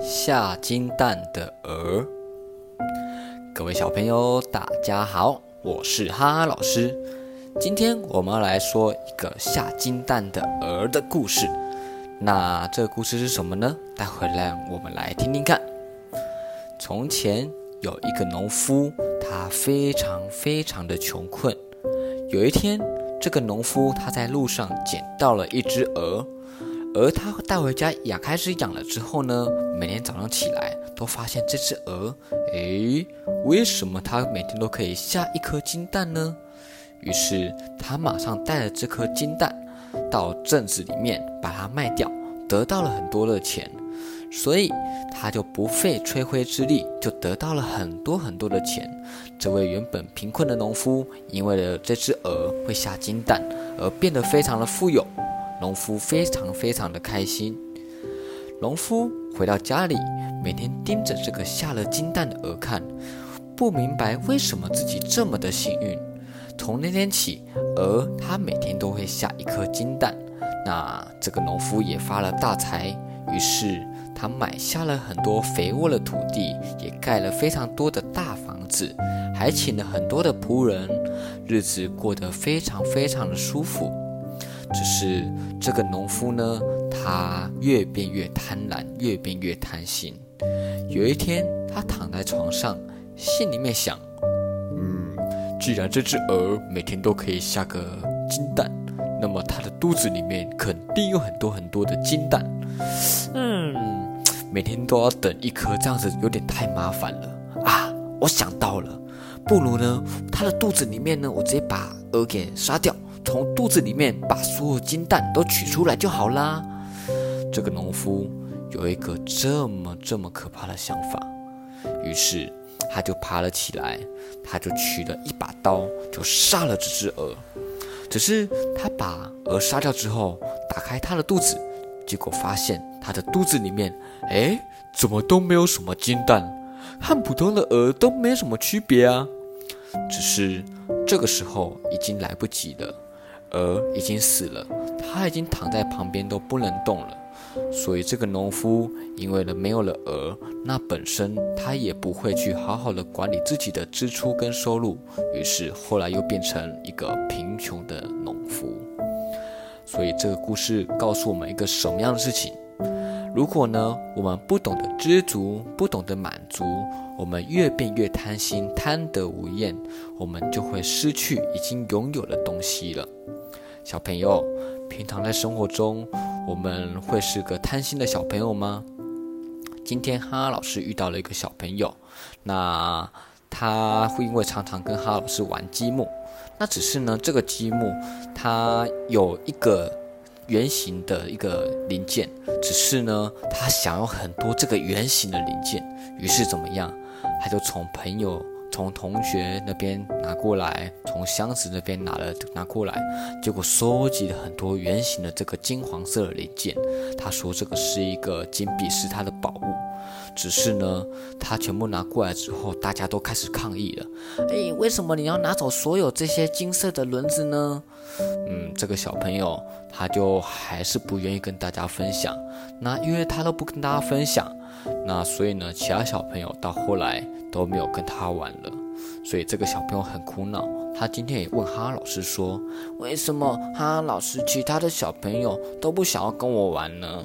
下金蛋的鹅。各位小朋友，大家好，我是哈哈老师。今天我们来说一个下金蛋的鹅的故事。那这个故事是什么呢？待会让我们来听听看。从前有一个农夫，他非常非常的穷困。有一天，这个农夫他在路上捡到了一只鹅。而他带回家养，开始养了之后呢，每天早上起来都发现这只鹅，诶，为什么它每天都可以下一颗金蛋呢？于是他马上带了这颗金蛋到镇子里面把它卖掉，得到了很多的钱，所以他就不费吹灰之力就得到了很多很多的钱。这位原本贫困的农夫，因为了这只鹅会下金蛋，而变得非常的富有。农夫非常非常的开心。农夫回到家里，每天盯着这个下了金蛋的鹅看，不明白为什么自己这么的幸运。从那天起，鹅它每天都会下一颗金蛋。那这个农夫也发了大财，于是他买下了很多肥沃的土地，也盖了非常多的大房子，还请了很多的仆人，日子过得非常非常的舒服。只是这个农夫呢，他越变越贪婪，越变越贪心。有一天，他躺在床上，心里面想：嗯，既然这只鹅每天都可以下个金蛋，那么它的肚子里面肯定有很多很多的金蛋。嗯，每天都要等一颗，这样子有点太麻烦了啊！我想到了，不如呢，它的肚子里面呢，我直接把鹅给杀掉。从肚子里面把所有金蛋都取出来就好啦。这个农夫有一个这么这么可怕的想法，于是他就爬了起来，他就取了一把刀，就杀了这只鹅。只是他把鹅杀掉之后，打开它的肚子，结果发现它的肚子里面，哎，怎么都没有什么金蛋，和普通的鹅都没什么区别啊。只是这个时候已经来不及了。鹅已经死了，它已经躺在旁边都不能动了。所以这个农夫因为了没有了鹅，那本身他也不会去好好的管理自己的支出跟收入，于是后来又变成一个贫穷的农夫。所以这个故事告诉我们一个什么样的事情？如果呢我们不懂得知足，不懂得满足，我们越变越贪心，贪得无厌，我们就会失去已经拥有的东西了。小朋友，平常在生活中，我们会是个贪心的小朋友吗？今天哈哈老师遇到了一个小朋友，那他会因为常常跟哈哈老师玩积木，那只是呢，这个积木它有一个圆形的一个零件，只是呢，他想要很多这个圆形的零件，于是怎么样，他就从朋友。从同学那边拿过来，从箱子那边拿了拿过来，结果收集了很多圆形的这个金黄色的零件。他说这个是一个金币，是他的宝物。只是呢，他全部拿过来之后，大家都开始抗议了。哎，为什么你要拿走所有这些金色的轮子呢？嗯，这个小朋友他就还是不愿意跟大家分享。那因为他都不跟大家分享。那所以呢，其他小朋友到后来都没有跟他玩了，所以这个小朋友很苦恼。他今天也问哈哈老师说：“为什么哈哈老师其他的小朋友都不想要跟我玩呢？”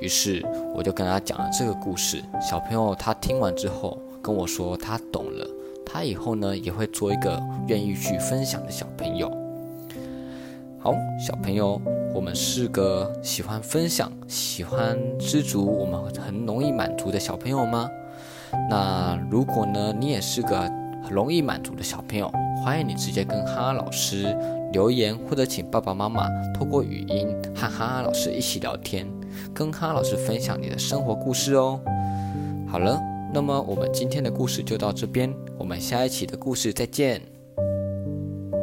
于是我就跟他讲了这个故事。小朋友他听完之后跟我说他懂了，他以后呢也会做一个愿意去分享的小朋友。好，小朋友。我们是个喜欢分享、喜欢知足、我们很容易满足的小朋友吗？那如果呢，你也是个很容易满足的小朋友，欢迎你直接跟哈哈老师留言，或者请爸爸妈妈透过语音和哈哈老师一起聊天，跟哈哈老师分享你的生活故事哦。好了，那么我们今天的故事就到这边，我们下一期的故事再见。